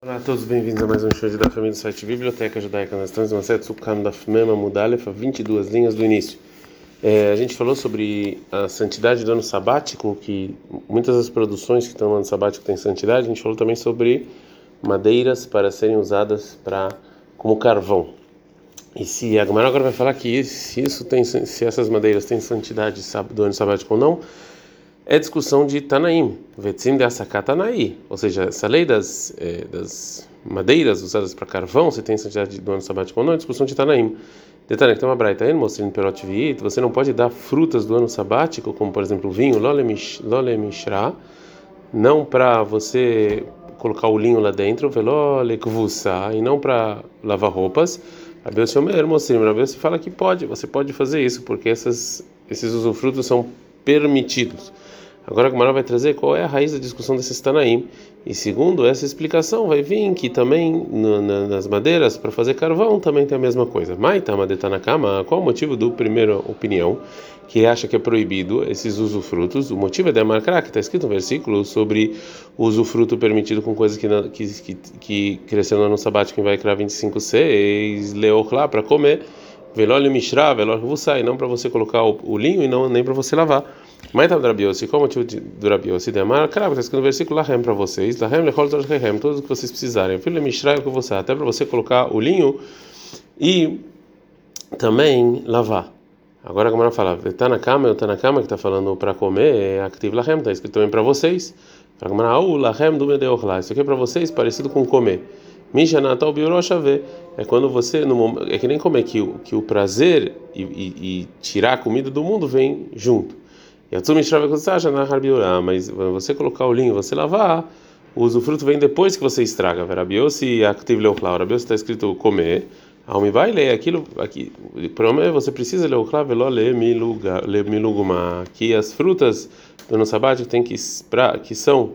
Olá a todos, bem-vindos a mais um show da família do site Biblioteca Judaica. Nós estamos em uma série Sukkam da Fmema Mudalefa, 22 linhas do início. É, a gente falou sobre a santidade do ano sabático, que muitas das produções que estão no ano sabático têm santidade. A gente falou também sobre madeiras para serem usadas para como carvão. E se a Gemara agora vai falar que se isso tem, se essas madeiras têm santidade do ano sabático ou não, é discussão de Tanaim, Vetzim de Asakatanaí, ou seja, essa lei das, eh, das madeiras usadas para carvão, se tem santidade do ano sabático ou não, é discussão de Tanaim. Detalhe, tem uma braita mostrando perot viit, você não pode dar frutas do ano sabático, como por exemplo o vinho, lole mishra, não para você colocar o linho lá dentro, velole e não para lavar roupas. A Deus se fala que pode, você pode fazer isso, porque essas, esses usufrutos são permitidos. Agora a Gemara vai trazer qual é a raiz da discussão desses Tanaim. E segundo essa explicação, vai vir que também no, na, nas madeiras, para fazer carvão, também tem a mesma coisa. Maitama de Tanakama, qual o motivo do primeira opinião, que acha que é proibido esses usufrutos? O motivo é da marcar, que está escrito no versículo sobre o usufruto permitido com coisas que, que, que, que cresceram no sabático em Vaikra 25,6, leor lá para comer, velóleo mishra, velóleo vussai, não para você colocar o, o linho e não nem para você lavar. Mas tá Drabiosi, qual o motivo do Rabiosi? Demar, claro, está escrito no versículo Lahem para vocês, Lahem lechol torchem, tudo o que vocês precisarem. Filho Mishra, o que você até para você colocar o linho e também lavar. Agora a Gamara fala, está na cama, está na cama que está falando para comer, é activo Lahem, está escrito também para vocês. A Gamara, o Lahem do Medeochla, isso aqui é para vocês, parecido com comer. Misha Natal Biuroshavê, é quando você, no, é que nem comer, que, que o prazer e, e, e tirar a comida do mundo vem junto. Mas você colocar o linho, você lavar, o usufruto vem depois que você estraga. Verabiosi active leoclau. Rabiosi está escrito comer. Almi vai ler aquilo aqui. Prometo você precisa leoclau velo le miluguma. Que as frutas do nosso abate tem que que são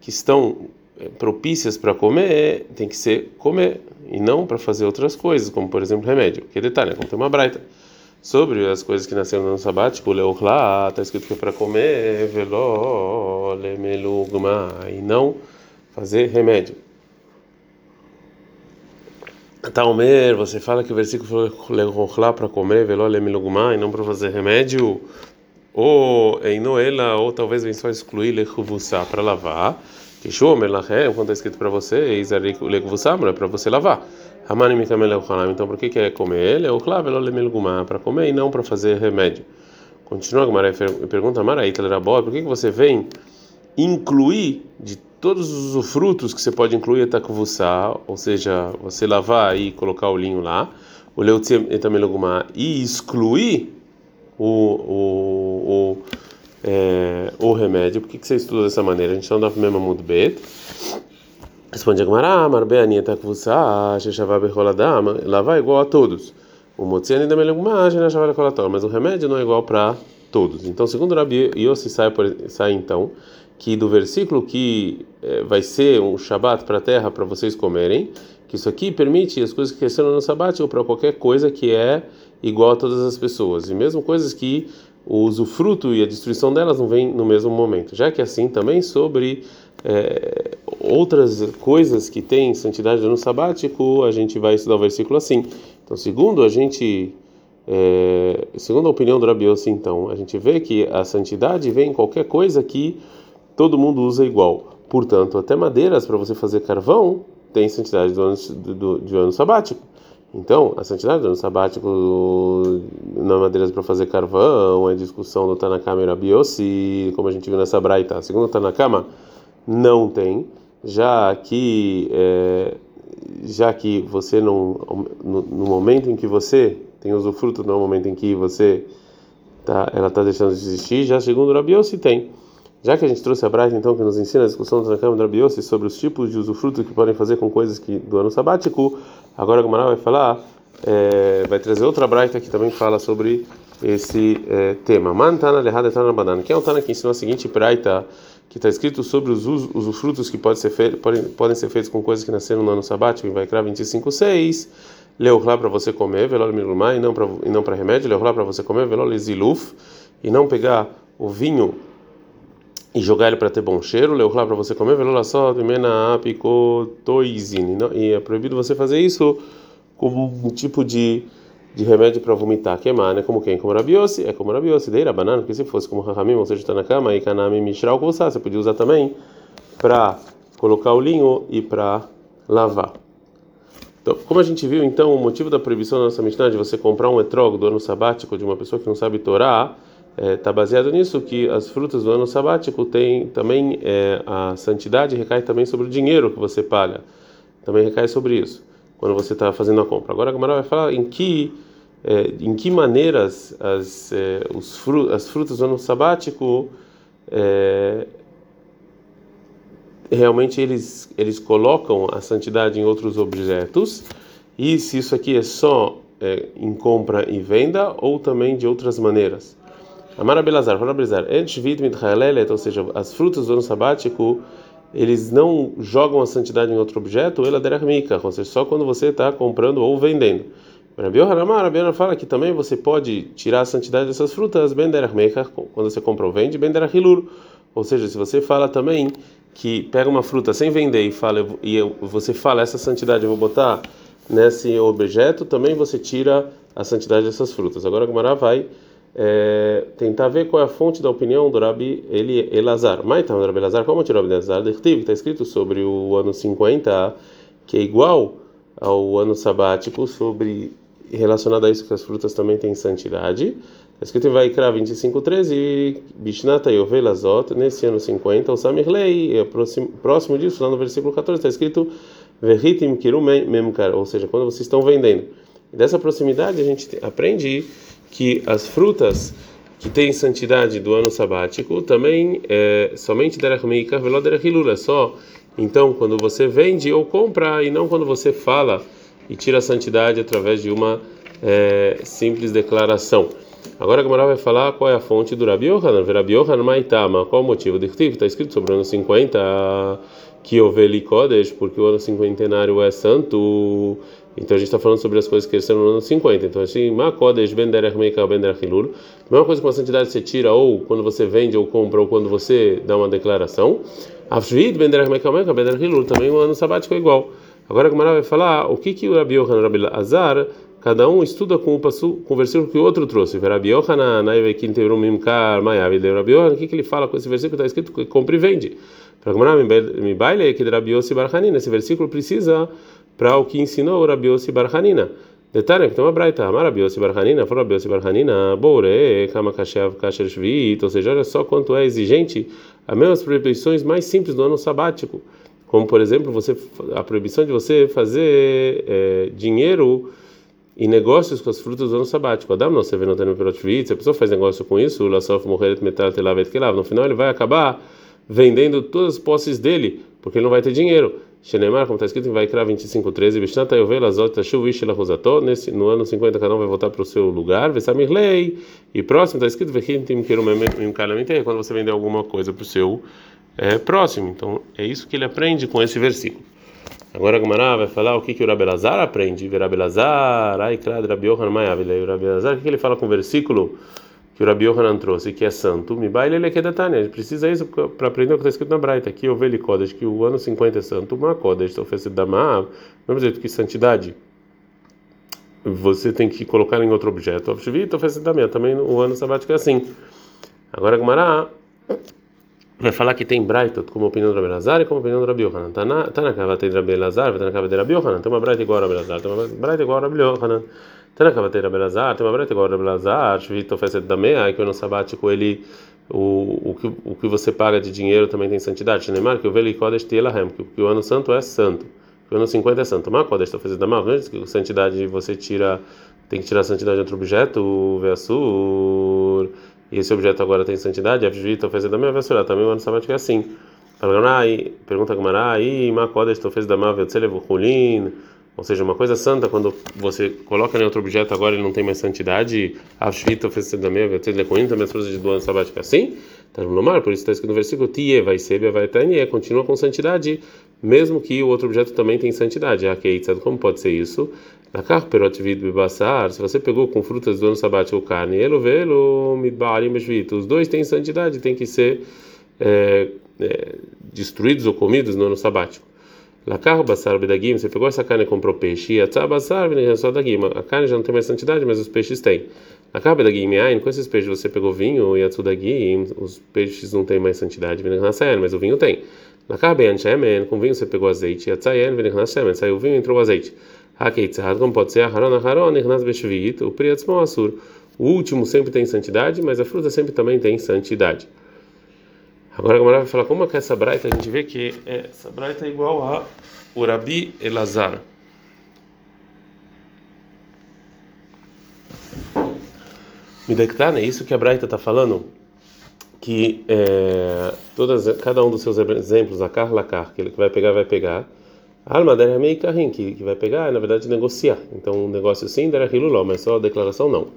que estão eh, propícias para comer, tem que ser comer e não para fazer outras coisas, como por exemplo remédio. Que detalhe, como tem uma braita sobre as coisas que nasceram no sabático, leorla, está escrito que é para comer, veló, lemelugma, e não fazer remédio. Talmer, você fala que o versículo foi leorla para comer, veló, lemelugma, e não para fazer remédio, ou em Noela, ou talvez vem só excluir lechuvussá para lavar, que shomer quando está escrito para você, lechuvussá, não é para você lavar. Então, por que que é comer ele? É o para comer e não para fazer remédio. Continua a e pergunta Maraíta Lerabó, por que você vem incluir de todos os frutos que você pode incluir etakuvussá, ou seja, você lavar e colocar o linho lá, o leutzim etamelugumá e excluir o o, o, é, o remédio. Por que que você estuda dessa maneira? A gente está no mesmo mundo bet. Responde a Gemara, Marbe Anieta Kvusa, Sheshavá Becholadam, lá vai igual a todos. O Motziani da Melegumá, Sheshavá Becholadam, mas o remédio não é igual para todos. Então, segundo Rabi Yossi, sai, sai então que do versículo que eh, vai ser um Shabat para a terra para vocês comerem, que isso aqui permite as coisas que cresceram no Shabat ou para qualquer coisa que é igual a todas as pessoas, e mesmo coisas que o usufruto e a destruição delas não vem no mesmo momento. Já que é assim também sobre é, outras coisas que têm santidade no sabático, a gente vai estudar o versículo assim. Então, segundo a gente, é, segundo a opinião do Rabi Yossi, então, a gente vê que a santidade vem em qualquer coisa que todo mundo usa igual. Portanto, até madeiras para você fazer carvão tem santidade do ano, do, do, ano sabático. Então, a santidade do ano sabático na madeiras para fazer carvão, a discussão do Tanakama e Rabi Yossi, como a gente viu nessa braita. Segundo o Tanakama, não tem, já que é, já que você não no, no, momento em que você tem usufruto no momento em que você tá ela está deixando de existir, já segundo o Rabiossi tem. Já que a gente trouxe a Braita então que nos ensina a discussão do Cama do Rabiossi sobre os tipos de usufruto que podem fazer com coisas que do ano sabático, agora o Gamara vai falar é, vai trazer outra Braita que também fala sobre esse é, tema. Mantana lehada tana banana. Que é um Tana que ensinou a seguinte Braita que está escrito sobre os usufrutos que pode ser feito, podem, podem ser feitos com coisas que nasceram no ano sabático, em Vaikra 25:6. lá para você comer, velol milumá, e não para remédio, lá para você comer, velol ziluf, e não pegar o vinho e jogar ele para ter bom cheiro, leu para você comer, velou só, mena apicotoizine. E é proibido você fazer isso como um tipo de, de remédio para vomitar, queimar, né? Como quem? Como rabiose, é como rabiose, daí banana, porque se fosse como rahamim, ou seja, está na cama, e kanami mishral, você podia usar também para colocar o linho e para lavar. Então, como a gente viu, então, o motivo da proibição da nossa Mishnah de você comprar um etrog do ano sabático de uma pessoa que não sabe Torá está é, tá baseado nisso que as frutas do ano sabático têm também é, a santidade recai também sobre o dinheiro que você paga, também recai sobre isso quando você está fazendo a compra. Agora a Gamara vai falar em que é, em que maneiras as é, os fru as frutas do ano sabático é, realmente eles eles colocam a santidade em outros objetos e se isso aqui é só é, em compra e venda ou também de outras maneiras. Amara Belazar, fala Belazar, ou seja, as frutas do ano sabático eles não jogam a santidade em outro objeto, ela derachmika, ou seja, só quando você está comprando ou vendendo. Rabi fala que também você pode tirar a santidade dessas frutas, ben derachmika, quando você compra ou vende, ben derachilur, ou seja, se você fala também que pega uma fruta sem vender e fala e você fala essa santidade eu vou botar nesse objeto, também você tira a santidade dessas frutas. Agora a Gumara vai é, tentar ver qual é a fonte da opinião do Rabi Eli, Elazar. Mas então, Rabi Elazar, como tirou Rabi Elazar? Está escrito sobre o ano 50, que é igual ao ano sabático, sobre relacionado a isso que as frutas também têm santidade. Está escrito em Vaikra 25:13, Bishnata Yovelazot, nesse ano 50, o Samirlei, é próximo, próximo disso, lá no versículo 14, está escrito Verritim Kirum Memkar, ou seja, quando vocês estão vendendo. Dessa proximidade a gente aprende que as frutas que têm santidade do ano sabático também é somente derachmeika veloderachilula, só então quando você vende ou compra e não quando você fala e tira a santidade através de uma é, simples declaração. Agora a Gamara vai falar qual é a fonte do Rabi Yohanan. Rabi Yohanan Maitama. Qual o motivo? Está escrito sobre o ano 50 que houve Kodesh, porque o ano cinquentenário é santo. Então a gente está falando sobre as coisas que cresceram no ano 50. Então assim, Makodesh Ben Derech Meika Ben Derech Hilul. Mesma coisa com a santidade você tira ou quando você vende ou compra ou quando você dá uma declaração. Avshvid Ben Derech Meika Ben Derech Hilul. Também o ano sabático é igual. Agora a Gamara vai falar o que que o Rabi Yohanan Rabi Azar cada um estuda com o, passo, com o versículo que o outro trouxe. Rabi Yohanan, Naivekin Tevrum Mimkar, Mayav, Rabi Yohanan, o que, que ele fala com esse versículo está escrito que compra e vende? Para Gamara, me baile que Yossi Barhanina. Esse versículo precisa para o que ensinou Rabi Yossi Barhanina. Detalhe, que tem uma braita, Amar Rabi Yossi Barhanina, for Rabi Yossi Barhanina, Boure, Kama Kashev Kasher Shvit, ou seja, olha só quanto é exigente as mesmas proibições mais simples do ano sabático. Como, por exemplo, você, a proibição de você fazer é, dinheiro e negócios com as frutas do ano sabático. Adam não se vê no perotvit, se a pessoa faz negócio com isso, o sof morrer metal telavet kelav, no final ele vai acabar vendendo todas as posses dele, porque ele não vai ter dinheiro. Shenemar, como está escrito em Vaikra 25:13, Bishnata Yovel Azot Tashuv Ishel Rosato, nesse no ano 50 cada um vai voltar para o seu lugar, Vesamir Lei, e próximo está escrito Vechintim Kerum Kalamite, quando você vender alguma coisa para o seu é, próximo. Então é isso que ele aprende com esse versículo. Agora a Gemara vai falar o que, que o Rabelazar aprende. Rabelazar, ai, claro, Rabi Yohanan Mayavilei. O Rabelazar, o que ele fala com o versículo que o Rabi Yohanan trouxe, que é santo? Me baile ele que detalhe. A gente precisa isso para aprender o que está escrito na Braita. Eu vejo Kodesh, que o ano 50 é santo. Uma Kodesh, oferecido da Maab. Vamos dizer que santidade você tem que colocar em outro objeto. Obshvit, oferecido da minha. Também o ano sabático é assim. Agora a Gemara vai falar que tem Braita como opinião do Rabi Lazar e como opinião do Rabi Yohanan. Tá na, tá cava de Rabi Lazar, tá na cava de Rabi Yohanan. Tem uma Braita igual a Rabi Lazar, tem uma Braita igual a Rabi Yohanan. Tá na cava de Rabi Lazar, tem uma Braita igual a Rabi Lazar. Shvito oferece da meia, que no sabático ele o, o, que, o que você paga de dinheiro também tem santidade. Neymar, que o Veli Kodesh Telahem, que, o ano santo é santo. Que o ano 50 é santo. Mas Kodesh oferece da mal, que santidade você tira, tem que tirar a santidade de outro objeto, o Veassur e esse objeto agora tem santidade, Avjvita fez da minha vessurá, também o ano sabático é assim. Pergunta Gamara, aí, Makodesh fez da Mavel Tselevulin, ou seja, uma coisa santa, quando você coloca em outro objeto, agora ele não tem mais santidade, da minha Tselevulin, também as coisas do ano sabático é assim. Tá no mar, por isso está escrito no versículo Tie vai ser, vai ter, continua com santidade, mesmo que o outro objeto também tem santidade. A Keitzad, como pode ser isso? Na perotvid bebassar, se você pegou com frutas do ano sabático carne, elo velo midbarim os dois têm santidade, tem que ser é, é, destruídos ou comidos no ano sabático. Lacar basar bedagim, você pegou essa carne e comprou peixe, e a basar só a carne já não tem mais santidade, mas os peixes têm. Lacar bedagim ain, com esses peixes você pegou vinho e a dagim, os peixes não têm mais santidade, mas o vinho tem. Lacar ben shemen, com vinho você pegou azeite, e a tzayen shemen, saiu o vinho e entrou o azeite. Hakeitzad, como pode ser, Aharon Aharon, Nirnas Beshvit, o Priatzmon Asur. O último sempre tem santidade, mas a fruta sempre também tem santidade. Agora a Gamara vai falar como é que essa braita, a gente vê que é, essa braita é igual a Urabi Elazar. Midektan, é isso que a braita está falando? Que é, todas, cada um dos seus exemplos, a car, lacar, que ele vai pegar, vai pegar. Alma der meio carrinho, que vai pegar, na verdade, negociar. Então, um negócio sim, der mas só a declaração não.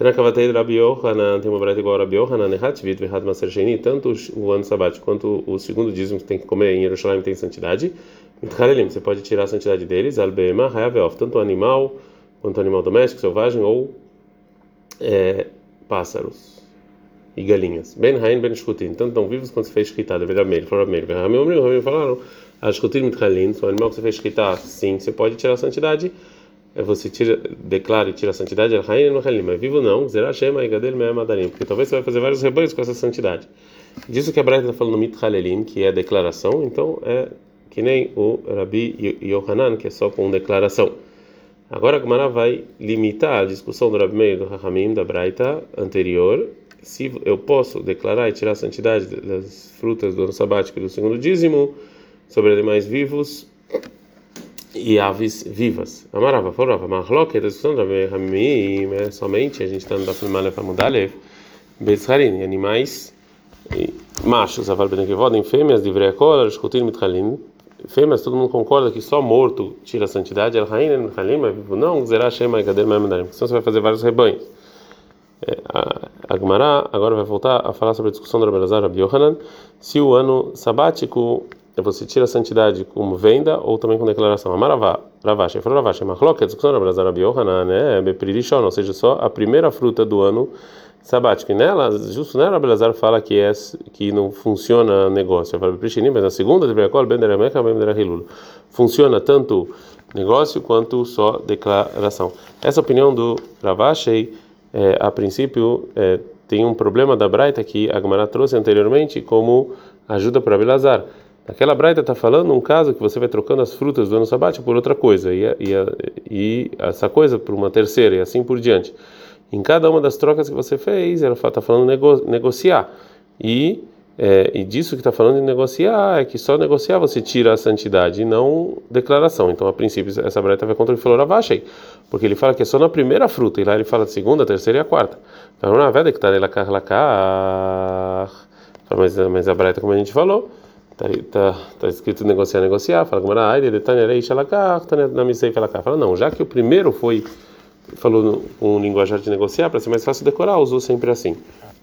Tenakavatei Rabi Yohanan, tem uma breta igual a Rabi Yohanan, Nehatvit Vihad Maser Sheni, tanto o ano sabático quanto o segundo dízimo que tem que comer em Jerusalém tem santidade. Mitcharelim, você pode tirar a santidade deles, Albema, Hayaveof, tanto animal quanto animal doméstico, selvagem ou é, pássaros e galinhas. Ben Hain, Ben Shkutin, tanto tão vivos quanto se fez escritar, deveria meio, fora meio. Ramim, Ramim falaram, a Shkutin Mitchalim, o animal que você fez escritar, sim, você pode tirar a santidade é você tira, declara e tira a santidade, mas vivo não, porque talvez você vai fazer vários rebanhos com essa santidade. Disso que a Braita está falando Mithalelim, que é declaração, então é que nem o Rabi Yohanan, que é só com declaração. Agora a Gemara vai limitar a discussão do Rabi Meir do Rahamim, da Braita anterior, se eu posso declarar e tirar a santidade das frutas do ano sabático e do segundo dízimo sobre animais vivos e aves vivas. Amarava, forava, marloque, a discussão da Ramim é somente, a gente está no da Filmale para mudar, Bezharin, animais machos, aval benekevodem, fêmeas, de vreakola, escutir mithalin, fêmeas, todo mundo concorda que só morto tira a santidade, el rain, el mithalin, mas vivo não, zerá shema gader porque senão você vai fazer vários rebanhos. É, a Gemara agora vai voltar a falar sobre a discussão do Rabelazar Rabi Yohanan, se o ano sabático você tira a santidade como venda ou também com declaração. Amaravá, Ravashi, falou Ravashi, Machloket, discussão na Brazara Biohanan, né? Bepririshon, ou seja, só a primeira fruta do ano sabático. E nela, justo nela, Belazar fala que é que não funciona negócio. Fala Beprishini, mas na segunda, Debriakol, Benderemecha, Benderahilul. Funciona tanto negócio quanto só declaração. Essa opinião do Ravashi, é, a princípio, é, tem um problema da Braita que a Gemara trouxe anteriormente como ajuda para Belazar. Aquela braita está falando um caso que você vai trocando as frutas do ano sabático por outra coisa e, e, e essa coisa por uma terceira e assim por diante. Em cada uma das trocas que você fez, ela está falando nego, negociar e é, e disso que está falando de negociar é que só negociar você tira a santidade e não declaração. Então, a princípio, essa breta vai contra o Filoravashei, porque ele fala que é só na primeira fruta, e lá ele fala de segunda, terceira e a quarta. Então, na verdade, que está nela mas, mas a breta, como a gente falou, Tá, tá, tá escrito negociar, negociar. Fala como era, na misei Fala, não, já que o primeiro foi falou um linguajar de negociar para ser mais fácil decorar, usou sempre assim.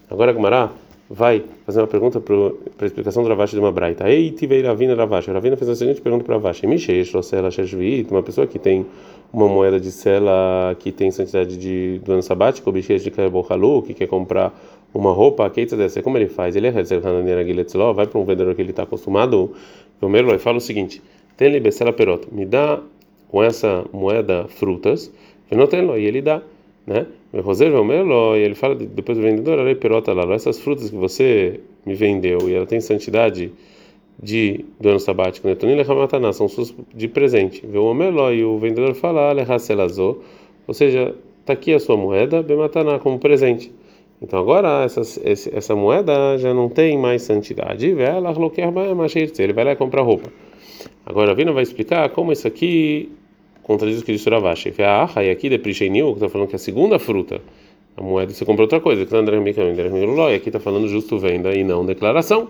Agora Gumará vai fazer uma pergunta para a explicação do Ravashi de uma braita. Ei, tivei Ravina Ravashi. Ravina fez a seguinte pergunta para Ravashi: Misheish, Rosela, Sheshvit, uma pessoa que tem uma moeda de sela que tem santidade de, do ano sabático, Bisheish de Kaebohalu, que quer comprar uma roupa, como ele faz? Ele é vai para um vendedor que ele está acostumado, primeiro ele fala o seguinte: tem libecela perota, me dá com essa moeda frutas, eu não tenho, e ele dá, né? E ele fala depois do vendedor, arei perota lá, essas frutas que você me vendeu e ela tem santidade de do ano sabático, né? Tonile Hamataná, são suas de presente. Vê o Omelo e o vendedor fala, Alehaselazô, ou seja, está aqui a sua moeda, Bemataná, como presente. Então agora essa, essa moeda já não tem mais santidade. Ele vai lá comprar roupa. Agora a Vina vai explicar como isso aqui contradiz o que disse Ravashi. E aqui de Prishenil, que está falando que a segunda fruta, a moeda você comprou outra coisa. E aqui está falando justo venda e não declaração.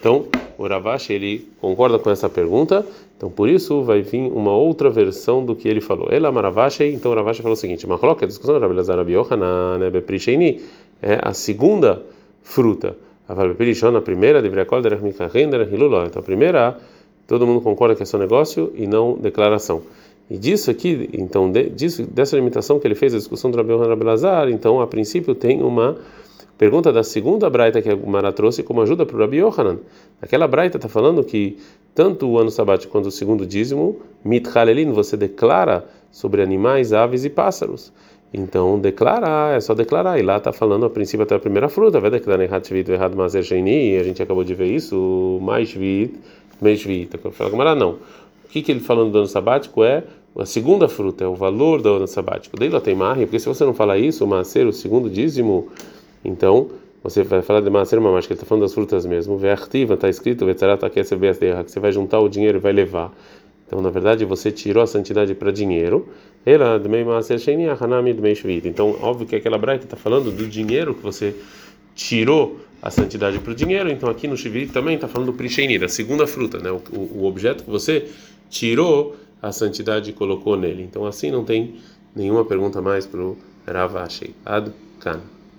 Então, o Ravashi ele concorda com essa pergunta. Então, por isso vai vir uma outra versão do que ele falou. Ela Maravashi, então o Ravashi falou o seguinte: Machlok, a discussão Rabi Lazar Rabi Yohanan, Nebe Prisheini, é a segunda fruta. A primeira, Então, a primeira, todo mundo concorda que é só negócio e não declaração. E disso aqui, então, de, disso, dessa limitação que ele fez, a discussão do Rabi Rabelazar, então, a princípio, tem uma Pergunta da segunda braita que a Gumara trouxe como ajuda para o Rabi Yohanan. Aquela braita está falando que tanto o ano sabático quanto o segundo dízimo, mitchalelin, você declara sobre animais, aves e pássaros. Então, declarar, é só declarar. E lá está falando a princípio até a primeira fruta. Vai declarar errado shvit, errado mazer sheini. A gente acabou de ver isso. Mais shvit, mais shvit. Fala, não. O que, que ele falando do ano sabático é a segunda fruta, é o valor do ano sabático. Daí lá tem marre, porque se você não falar isso, o macer, o segundo dízimo, então você vai falar de macer mas que ele está falando das frutas mesmo. Vertiva, está escrito, que você vai juntar o dinheiro e vai levar. Então, na verdade, você tirou a santidade para dinheiro. Então, óbvio que aquela braita está falando do dinheiro que você tirou a santidade para o dinheiro. Então, aqui no Shivit também está falando do Prishenir, a segunda fruta, né? O, o, objeto que você tirou a santidade e colocou nele. Então, assim não tem nenhuma pergunta mais para o Ravashi. Ad Kan.